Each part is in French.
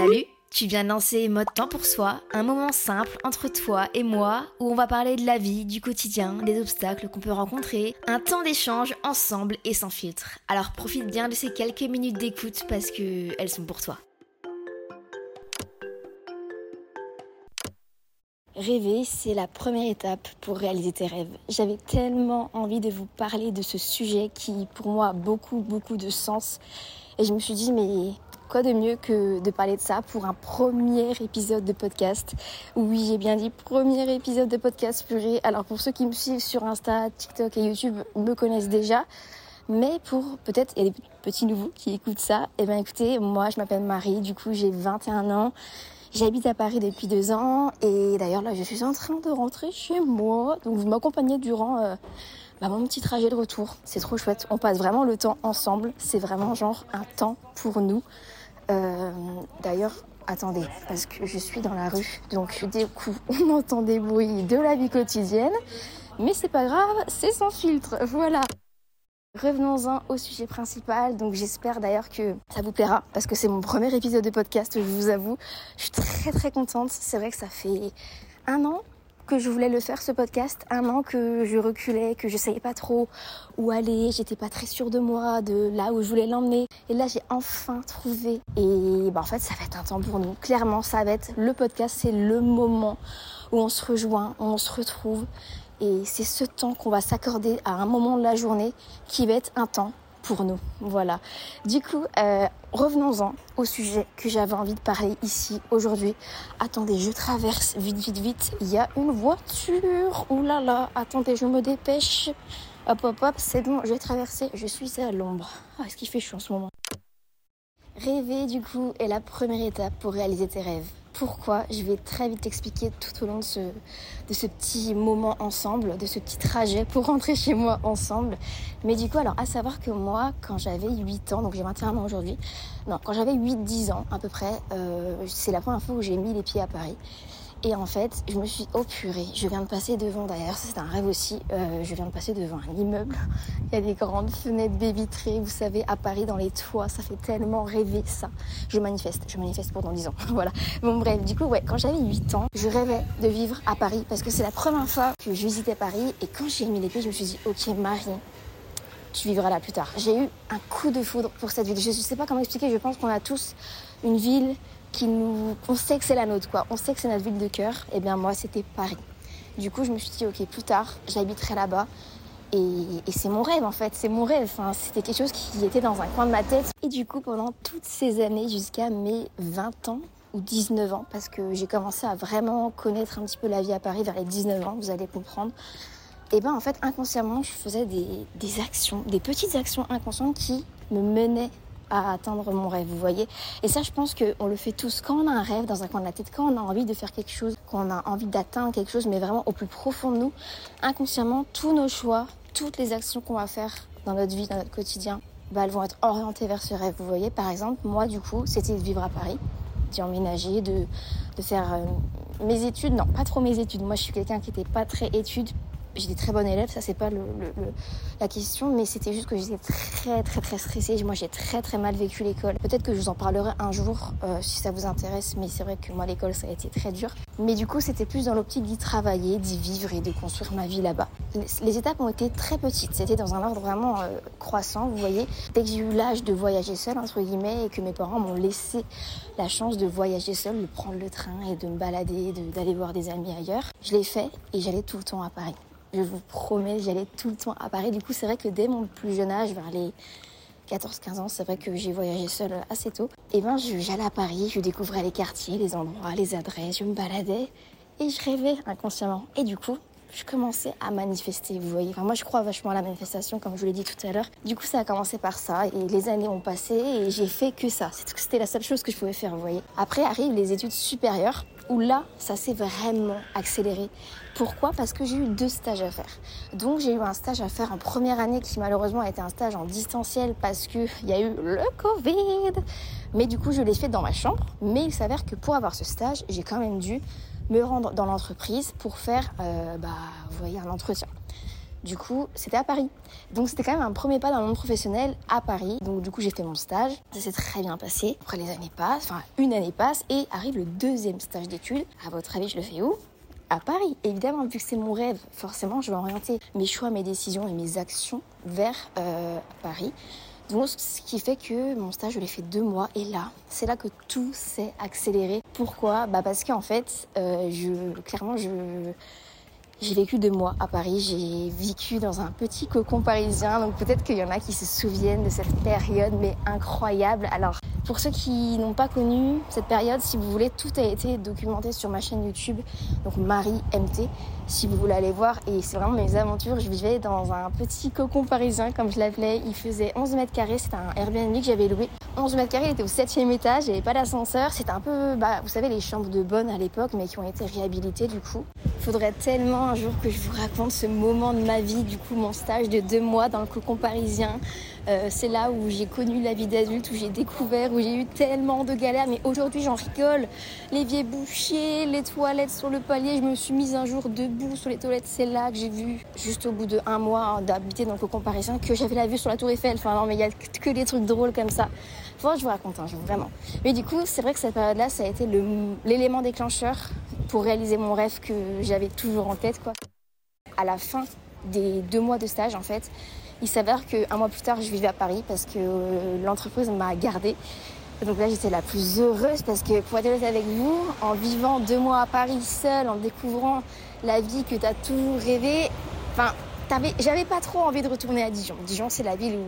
Salut, tu viens de lancer Mode Temps pour Soi, un moment simple entre toi et moi où on va parler de la vie, du quotidien, des obstacles qu'on peut rencontrer, un temps d'échange ensemble et sans filtre. Alors profite bien de ces quelques minutes d'écoute parce que elles sont pour toi. Rêver, c'est la première étape pour réaliser tes rêves. J'avais tellement envie de vous parler de ce sujet qui, pour moi, a beaucoup, beaucoup de sens. Et je me suis dit, mais quoi de mieux que de parler de ça pour un premier épisode de podcast? Oui, j'ai bien dit premier épisode de podcast purée. Alors pour ceux qui me suivent sur Insta, TikTok et YouTube me connaissent déjà. Mais pour peut-être, il y a des petits nouveaux qui écoutent ça. Eh bien écoutez, moi je m'appelle Marie, du coup j'ai 21 ans. J'habite à Paris depuis deux ans et d'ailleurs là je suis en train de rentrer chez moi. Donc vous m'accompagnez durant euh, bah, mon petit trajet de retour. C'est trop chouette. On passe vraiment le temps ensemble. C'est vraiment genre un temps pour nous. Euh, D'ailleurs, attendez, parce que je suis dans la rue, donc du coup, on entend des bruits de la vie quotidienne, mais c'est pas grave, c'est sans filtre, voilà. Revenons-en au sujet principal. Donc j'espère d'ailleurs que ça vous plaira parce que c'est mon premier épisode de podcast, je vous avoue. Je suis très très contente. C'est vrai que ça fait un an je voulais le faire ce podcast, un an que je reculais, que je savais pas trop où aller, j'étais pas très sûre de moi, de là où je voulais l'emmener. Et là j'ai enfin trouvé. Et bah en fait ça va être un temps pour nous. Clairement ça va être le podcast, c'est le moment où on se rejoint, où on se retrouve. Et c'est ce temps qu'on va s'accorder à un moment de la journée qui va être un temps pour nous. Voilà. Du coup, euh, revenons-en au sujet que j'avais envie de parler ici aujourd'hui. Attendez, je traverse vite, vite, vite. Il y a une voiture. Ouh là là. Attendez, je me dépêche. Hop, hop, hop. C'est bon, je vais traverser. Je suis à l'ombre. Ah, est-ce qu'il fait chaud en ce moment? Rêver, du coup, est la première étape pour réaliser tes rêves. Pourquoi Je vais très vite t'expliquer tout au long de ce, petit moment ensemble, de ce petit trajet pour rentrer chez moi ensemble. Mais du coup, alors, à savoir que moi, quand j'avais 8 ans, donc j'ai 21 ans aujourd'hui, non, quand j'avais 8-10 ans à peu près, euh, c'est la première fois où j'ai mis les pieds à Paris. Et en fait, je me suis oh purée, je viens de passer devant d'ailleurs, c'est un rêve aussi, euh, je viens de passer devant un immeuble. Il y a des grandes fenêtres baies vitrées, vous savez, à Paris dans les toits, ça fait tellement rêver ça. Je manifeste, je manifeste pendant 10 ans. voilà. Bon bref, du coup, ouais, quand j'avais 8 ans, je rêvais de vivre à Paris parce que c'est la première fois que je visitais Paris et quand j'ai mis les pieds, je me suis dit OK, Marie, tu vivras là plus tard. J'ai eu un coup de foudre pour cette ville. Je ne sais pas comment expliquer, je pense qu'on a tous une ville on sait que c'est la nôtre, quoi. On sait que c'est notre ville de cœur. Et eh bien moi, c'était Paris. Du coup, je me suis dit, ok, plus tard, j'habiterai là-bas. Et, c'est mon rêve, en fait. C'est mon rêve. Enfin, c'était quelque chose qui était dans un coin de ma tête. Et du coup, pendant toutes ces années, jusqu'à mes 20 ans ou 19 ans, parce que j'ai commencé à vraiment connaître un petit peu la vie à Paris vers les 19 ans, vous allez comprendre. Et ben en fait, inconsciemment, je faisais des actions, des petites actions inconscientes qui me menaient à atteindre mon rêve, vous voyez. Et ça, je pense qu'on le fait tous quand on a un rêve dans un coin de la tête, quand on a envie de faire quelque chose, quand on a envie d'atteindre quelque chose, mais vraiment au plus profond de nous, inconsciemment, tous nos choix, toutes les actions qu'on va faire dans notre vie, dans notre quotidien, bah, elles vont être orientées vers ce rêve. Vous voyez, par exemple, moi, du coup, c'était de vivre à Paris, d'y emménager, de, de faire euh, mes études. Non, pas trop mes études. Moi, je suis quelqu'un qui n'était pas très études j'étais très bonne élève, ça c'est pas la question, mais c'était juste que j'étais très très très stressée. Moi j'ai très très mal vécu l'école. Peut-être que je vous en parlerai un jour euh, si ça vous intéresse, mais c'est vrai que moi l'école ça a été très dur. Mais du coup, c'était plus dans l'optique d'y travailler, d'y vivre et de construire ma vie là-bas. Les étapes ont été très petites. C'était dans un ordre vraiment euh, croissant, vous voyez. Dès que j'ai eu l'âge de voyager seule, entre guillemets, et que mes parents m'ont laissé la chance de voyager seule, de prendre le train et de me balader, d'aller voir des amis ailleurs, je l'ai fait et j'allais tout le temps à Paris. Je vous promets, j'allais tout le temps à Paris. Du coup, c'est vrai que dès mon plus jeune âge, vers les 14-15 ans, c'est vrai que j'ai voyagé seule assez tôt. Et ben, j'allais à Paris, je découvrais les quartiers, les endroits, les adresses, je me baladais et je rêvais inconsciemment. Et du coup, je commençais à manifester, vous voyez. Moi, je crois vachement à la manifestation, comme je vous l'ai dit tout à l'heure. Du coup, ça a commencé par ça, et les années ont passé, et j'ai fait que ça. C'était la seule chose que je pouvais faire, vous voyez. Après arrivent les études supérieures, où là, ça s'est vraiment accéléré. Pourquoi? Parce que j'ai eu deux stages à faire. Donc, j'ai eu un stage à faire en première année, qui malheureusement a été un stage en distanciel, parce qu'il y a eu le Covid. Mais du coup, je l'ai fait dans ma chambre. Mais il s'avère que pour avoir ce stage, j'ai quand même dû me rendre dans l'entreprise pour faire, euh, bah, vous voyez, un entretien. Du coup, c'était à Paris. Donc c'était quand même un premier pas dans le monde professionnel à Paris. Donc du coup, j'ai fait mon stage. Ça s'est très bien passé. Après, les années passent, enfin, une année passe et arrive le deuxième stage d'études. À votre avis, je le fais où? À Paris. Évidemment, vu que c'est mon rêve, forcément, je vais orienter mes choix, mes décisions et mes actions vers euh, Paris. Donc, ce qui fait que mon stage, je l'ai fait deux mois. Et là, c'est là que tout s'est accéléré. Pourquoi? Bah Parce qu'en fait, euh, je, clairement, je, j'ai vécu deux mois à Paris. J'ai vécu dans un petit cocon parisien. Donc, peut-être qu'il y en a qui se souviennent de cette période, mais incroyable. Alors, pour ceux qui n'ont pas connu cette période, si vous voulez, tout a été documenté sur ma chaîne YouTube, donc Marie MT, si vous voulez aller voir. Et c'est vraiment mes aventures. Je vivais dans un petit cocon parisien, comme je l'appelais. Il faisait 11 mètres carrés. C'était un Airbnb que j'avais loué. 11 mètres carrés, il était au 7 étage. Il n'y avait pas d'ascenseur. C'était un peu, bah, vous savez, les chambres de bonne à l'époque, mais qui ont été réhabilitées du coup. Faudrait tellement un jour que je vous raconte ce moment de ma vie, du coup, mon stage de deux mois dans le cocon parisien. Euh, c'est là où j'ai connu la vie d'adulte, où j'ai découvert, où j'ai eu tellement de galères. Mais aujourd'hui, j'en rigole. L'évier bouché, les toilettes sur le palier. Je me suis mise un jour debout sur les toilettes. C'est là que j'ai vu, juste au bout de un mois hein, d'habiter dans le cocon parisien, que j'avais la vue sur la Tour Eiffel. Enfin, non, mais il n'y a que des trucs drôles comme ça. Que je vous raconte jour, vraiment. Mais du coup, c'est vrai que cette période-là, ça a été l'élément déclencheur pour réaliser mon rêve que j'avais toujours en tête, quoi. À la fin des deux mois de stage, en fait, il s'avère qu'un mois plus tard, je vivais à Paris parce que euh, l'entreprise m'a gardée. Donc là, j'étais la plus heureuse parce que pour être honnête avec vous, en vivant deux mois à Paris seule, en découvrant la vie que tu as toujours rêvé, enfin, j'avais pas trop envie de retourner à Dijon. Dijon, c'est la ville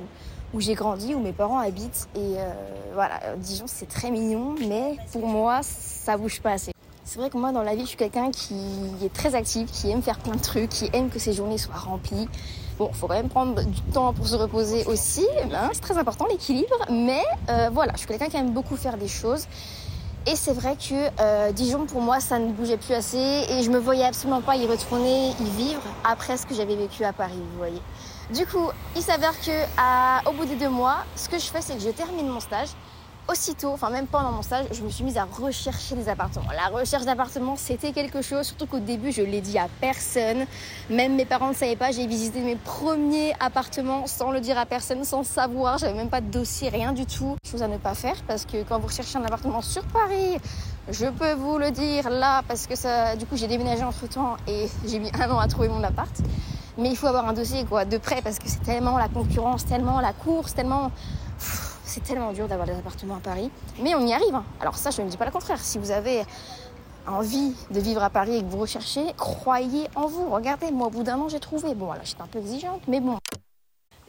où, j'ai grandi, où mes parents habitent. Et euh, voilà, Dijon, c'est très mignon, mais pour moi, ça bouge pas assez. C'est vrai que moi, dans la vie, je suis quelqu'un qui est très actif, qui aime faire plein de trucs, qui aime que ses journées soient remplies. Bon, il faut quand même prendre du temps pour se reposer aussi. Ben, c'est très important l'équilibre. Mais euh, voilà, je suis quelqu'un qui aime beaucoup faire des choses. Et c'est vrai que euh, Dijon, pour moi, ça ne bougeait plus assez. Et je me voyais absolument pas y retourner, y vivre après ce que j'avais vécu à Paris, vous voyez. Du coup, il s'avère que au bout des deux mois, ce que je fais, c'est que je termine mon stage aussitôt, enfin même pendant mon stage, je me suis mise à rechercher des appartements. La recherche d'appartements, c'était quelque chose, surtout qu'au début, je l'ai dit à personne. Même mes parents ne savaient pas. J'ai visité mes premiers appartements sans le dire à personne, sans savoir. J'avais même pas de dossier, rien du tout. Chose à ne pas faire parce que quand vous recherchez un appartement sur Paris, je peux vous le dire là parce que ça, du coup, j'ai déménagé entre temps et j'ai mis un an à trouver mon appart. Mais il faut avoir un dossier quoi, de près parce que c'est tellement la concurrence, tellement la course, tellement c'est tellement dur d'avoir des appartements à Paris. Mais on y arrive. Hein. Alors ça, je ne dis pas le contraire. Si vous avez envie de vivre à Paris et que vous recherchez, croyez en vous. Regardez, moi, au bout d'un an, j'ai trouvé. Bon, voilà, j'étais un peu exigeante, mais bon.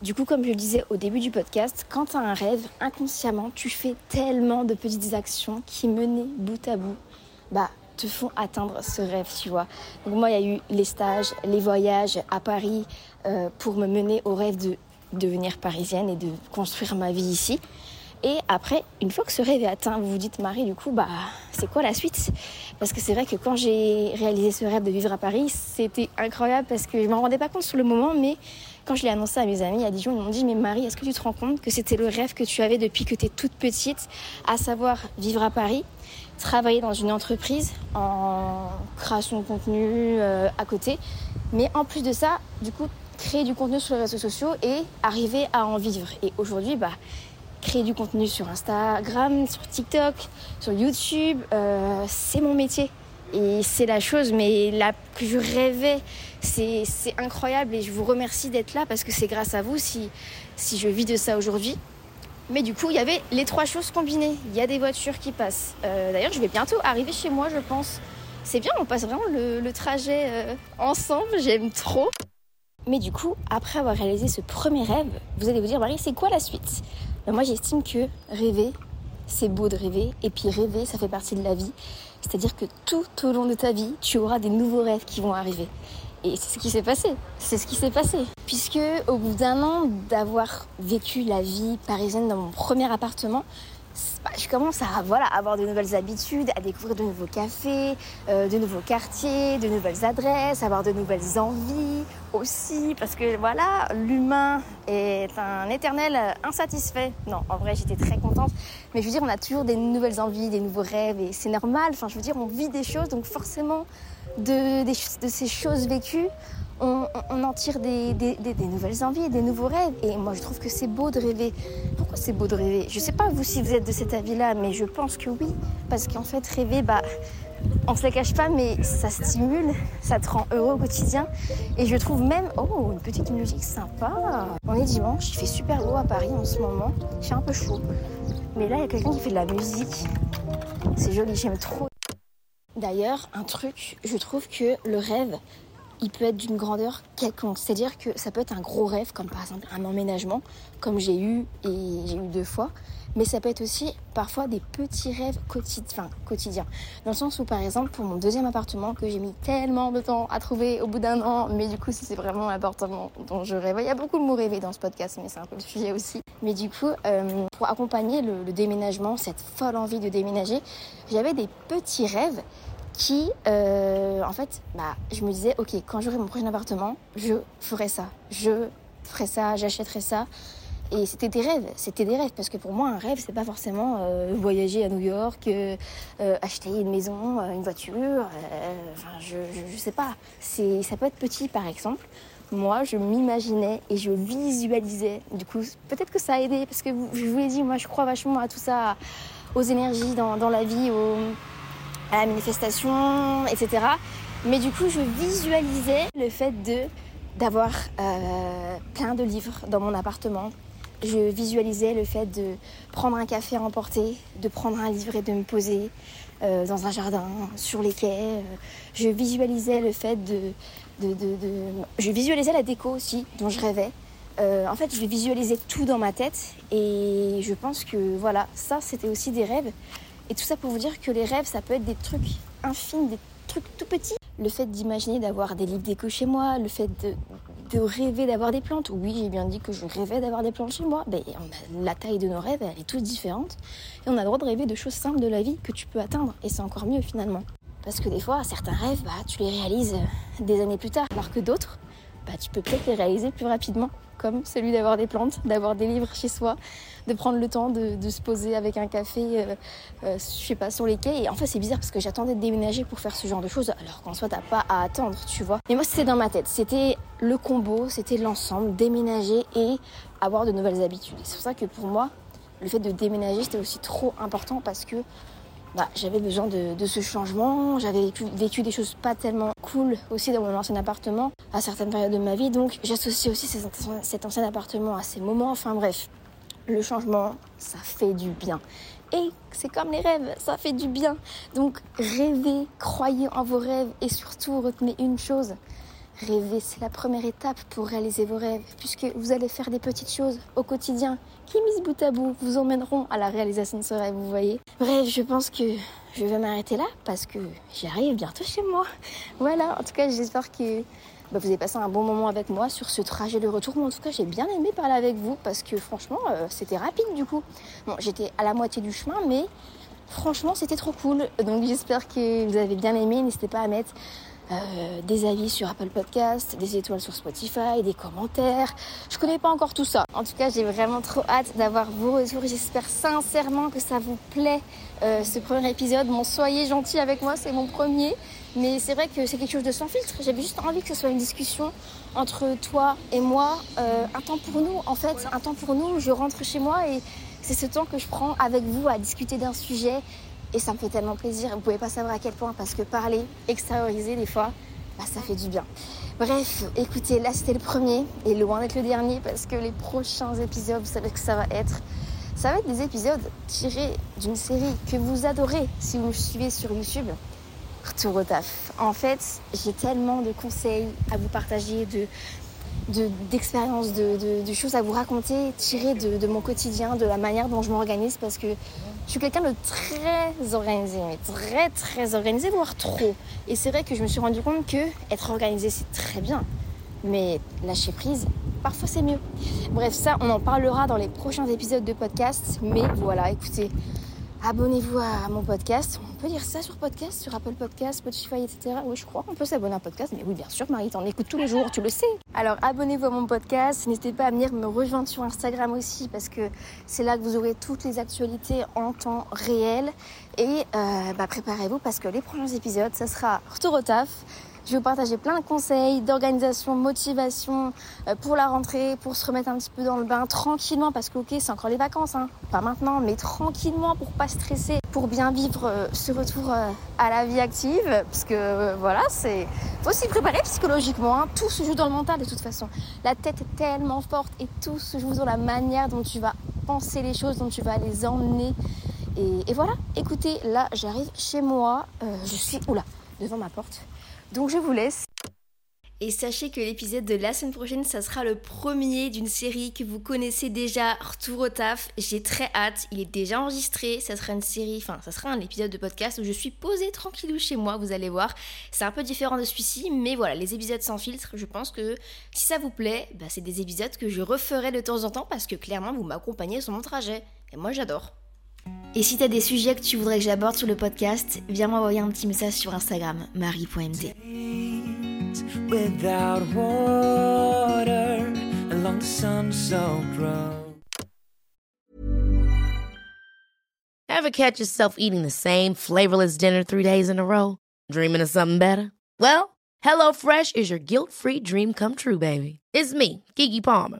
Du coup, comme je le disais au début du podcast, quand tu as un rêve, inconsciemment, tu fais tellement de petites actions qui, menées bout à bout, bah, te font atteindre ce rêve, tu vois. Donc moi, il y a eu les stages, les voyages à Paris euh, pour me mener au rêve de devenir parisienne et de construire ma vie ici. Et après, une fois que ce rêve est atteint, vous vous dites, Marie, du coup, bah, c'est quoi la suite? Parce que c'est vrai que quand j'ai réalisé ce rêve de vivre à Paris, c'était incroyable parce que je m'en rendais pas compte sur le moment, mais quand je l'ai annoncé à mes amis à Dijon, ils m'ont dit, mais Marie, est-ce que tu te rends compte que c'était le rêve que tu avais depuis que tu es toute petite, à savoir vivre à Paris, travailler dans une entreprise en création de contenu euh, à côté, mais en plus de ça, du coup, créer du contenu sur les réseaux sociaux et arriver à en vivre. Et aujourd'hui, bah, créer du contenu sur Instagram, sur TikTok, sur YouTube, euh, c'est mon métier. Et c'est la chose mais que je rêvais. C'est incroyable et je vous remercie d'être là parce que c'est grâce à vous si, si je vis de ça aujourd'hui. Mais du coup, il y avait les trois choses combinées. Il y a des voitures qui passent. Euh, d'ailleurs, je vais bientôt arriver chez moi, je pense. C'est bien, on passe vraiment le, trajet euh, ensemble, j'aime trop. Mais du coup, après avoir réalisé ce premier rêve, vous allez vous dire, Marie, c'est quoi la suite? Ben, Moi, j'estime que rêver, c'est beau de rêver. Et puis rêver, ça fait partie de la vie. C'est-à-dire que tout au long de ta vie, tu auras des nouveaux rêves qui vont arriver. Et c'est ce qui s'est passé. C'est ce qui s'est passé. Puisque au bout d'un an d'avoir vécu la vie parisienne dans mon premier appartement, je commence à voilà, avoir de nouvelles habitudes, à découvrir de nouveaux cafés, euh, de nouveaux quartiers, de nouvelles adresses, avoir de nouvelles envies aussi, parce que voilà, l'humain est un éternel insatisfait. Non, en vrai, j'étais très contente, mais je veux dire, on a toujours des nouvelles envies, des nouveaux rêves, et c'est normal. Enfin, je veux dire, on vit des choses, donc forcément, de ces choses vécues, on, en tire des, nouvelles envies, des nouveaux rêves. Et moi, je trouve que c'est beau de rêver. Pourquoi c'est beau de rêver? Je ne sais pas vous si vous êtes de cet avis-là, mais je pense que oui. Parce qu'en fait, rêver, bah, on se la cache pas, mais ça stimule, ça te rend heureux au quotidien. Et je trouve même, oh, une petite musique sympa. On est dimanche, il fait super beau à Paris en ce moment. Fait un peu chaud. Mais là, il y a quelqu'un qui fait de la musique. C'est joli, j'aime trop. D'ailleurs, un truc, je trouve que le rêve, il peut être d'une grandeur quelconque. C'est-à-dire que ça peut être un gros rêve, comme par exemple un emménagement, comme j'ai eu et j'ai eu deux fois. Mais ça peut être aussi parfois des petits rêves quotidiens. Dans le sens où, par exemple, pour mon deuxième appartement, que j'ai mis tellement de temps à trouver au bout d'un an, mais du coup, c'est vraiment l'appartement dont je rêve. Il y a beaucoup de mots rêvés dans ce podcast, mais c'est un peu le sujet aussi. Mais du coup, euh, pour accompagner le déménagement, cette folle envie de déménager, j'avais des petits rêves qui, euh, en fait, bah, je me disais, ok, quand j'aurai mon prochain appartement, je ferai ça, je ferai ça, j'achèterai ça. Et c'était des rêves, c'était des rêves, parce que pour moi, un rêve, c'est pas forcément euh, voyager à New York, euh, acheter une maison, une voiture, enfin, je, je, sais pas. C'est, ça peut être petit, par exemple. Moi, je m'imaginais et je visualisais. Du coup, peut-être que ça a aidé, parce que je vous l'ai dit, moi, je crois vachement à tout ça, aux énergies dans, dans la vie, aux à la manifestation, etc. Mais du coup, je visualisais le fait de d'avoir euh, plein de livres dans mon appartement. Je visualisais le fait de prendre un café à emporter, de prendre un livre et de me poser euh, dans un jardin, sur les quais. Euh, je visualisais le fait de, Je visualisais la déco aussi, dont je rêvais. en fait, je visualisais tout dans ma tête et je pense que voilà, ça c'était aussi des rêves et tout ça pour vous dire que les rêves, ça peut être des trucs infimes, des trucs tout petits. Le fait d'imaginer d'avoir des livres déco chez moi, le fait de, rêver d'avoir des plantes. Oui, j'ai bien dit que je rêvais d'avoir des plantes chez moi. Ben, la taille de nos rêves, elle est toute différente. Et on a le droit de rêver de choses simples de la vie que tu peux atteindre. Et c'est encore mieux finalement. Parce que des fois, certains rêves, bah, tu les réalises des années plus tard. Alors que d'autres, bah, tu peux peut-être les réaliser plus rapidement comme celui d'avoir des plantes, d'avoir des livres chez soi, de prendre le temps de, se poser avec un café, euh, euh, je sais pas, sur les quais. Et en fait, c'est bizarre parce que j'attendais de déménager pour faire ce genre de choses, alors qu'en soi, t'as pas à attendre, tu vois. Mais moi, c'était dans ma tête. C'était le combo, c'était l'ensemble, déménager et avoir de nouvelles habitudes. C'est pour ça que pour moi, le fait de déménager, c'était aussi trop important parce que bah, j'avais besoin de, ce changement. J'avais vécu, des choses pas tellement cool aussi dans mon ancien appartement à certaines périodes de ma vie. Donc j'associe aussi cet ancien appartement à ces moments. Enfin bref, le changement, ça fait du bien. Et c'est comme les rêves, ça fait du bien. Donc rêvez, croyez en vos rêves et surtout retenez une chose. Rêver, c'est la première étape pour réaliser vos rêves, puisque vous allez faire des petites choses au quotidien qui, mises bout à bout, vous emmèneront à la réalisation de ce rêve, vous voyez. Bref, je pense que je vais m'arrêter là, parce que j'arrive bientôt chez moi. Voilà, en tout cas, j'espère que bah, vous avez passé un bon moment avec moi sur ce trajet de retour. En tout cas, j'ai bien aimé parler avec vous, parce que franchement, euh, c'était rapide du coup. Bon, j'étais à la moitié du chemin, mais franchement, c'était trop cool. Donc j'espère que vous avez bien aimé. N'hésitez pas à mettre euh, des avis sur Apple Podcast, des étoiles sur Spotify, des commentaires. Je connais pas encore tout ça. En tout cas, j'ai vraiment trop hâte d'avoir vos retours. J'espère sincèrement que ça vous plaît euh, ce premier épisode. Bon, soyez gentils avec moi, c'est mon premier. Mais c'est vrai que c'est quelque chose de sans filtre. J'avais juste envie que ce soit une discussion entre toi et moi. Euh, un temps pour nous, en fait. Un temps pour nous. Je rentre chez moi et c'est ce temps que je prends avec vous à discuter d'un sujet Et ça me fait tellement plaisir. Vous pouvez pas savoir à quel point parce que parler, extérioriser des fois, bah, ça fait du bien. Bref, écoutez, là c'était le premier et loin d'être le dernier parce que les prochains épisodes, vous savez que ça va être. Ça va être des épisodes tirés d'une série que vous adorez si vous me suivez sur YouTube. Retour au taf. En fait, j'ai tellement de conseils à vous partager, de, d'expériences, de, de, choses à vous raconter, tirées de, mon quotidien, de la manière dont je m'organise, parce que je suis quelqu'un de très organisé, mais très très organisé, voire trop. Et c'est vrai que je me suis rendu compte que être organisé c'est très bien, mais lâcher prise, parfois c'est mieux. Bref, ça, on en parlera dans les prochains épisodes de podcast. Mais voilà, écoutez, abonnez-vous à mon podcast. On peut dire ça sur podcast, sur Apple Podcast, Spotify, etc. Oui, je crois qu'on peut s'abonner à un podcast. Mais oui, bien sûr, Marie, t'en écoutes tous les jours, tu le sais. Alors, abonnez-vous à mon podcast. N'hésitez pas à venir me rejoindre sur Instagram aussi, parce que c'est là que vous aurez toutes les actualités en temps réel. Et euh, bah, préparez-vous, parce que les prochains épisodes, ça sera retour au taf. Je vais vous partager plein de conseils d'organisation, motivation euh, pour la rentrée, pour se remettre un petit peu dans le bain tranquillement parce que ok c'est encore les vacances, hein. pas maintenant, mais tranquillement pour pas stresser, pour bien vivre euh, ce retour euh, à la vie active, parce que voilà c'est faut s'y préparer psychologiquement. Hein. Tout se joue dans le mental de toute façon. La tête est tellement forte et tout se joue dans la manière dont tu vas penser les choses, dont tu vas les emmener. Et, voilà. Écoutez, là j'arrive chez moi, je suis oula devant ma porte. Donc je vous laisse. Et sachez que l'épisode de la semaine prochaine, ça sera le premier d'une série que vous connaissez déjà, Retour au taf. J'ai très hâte, il est déjà enregistré. Ça sera une série, enfin, ça sera un épisode de podcast où je suis posée tranquillou chez moi, vous allez voir. C'est un peu différent de celui-ci, mais voilà, les épisodes sans filtre, je pense que si ça vous plaît, bah, c'est des épisodes que je referai de temps en temps parce que clairement, vous m'accompagnez sur mon trajet. Et moi, j'adore. Et si t'as des sujets que tu voudrais que j'aborde sur le podcast, viens m'envoyer un petit message sur Instagram, marie.mt. Ever catch yourself eating the same flavorless dinner three days in a row? Dreaming of something better? Well, HelloFresh is your guilt-free dream come true, baby. It's me, Kiki Palmer.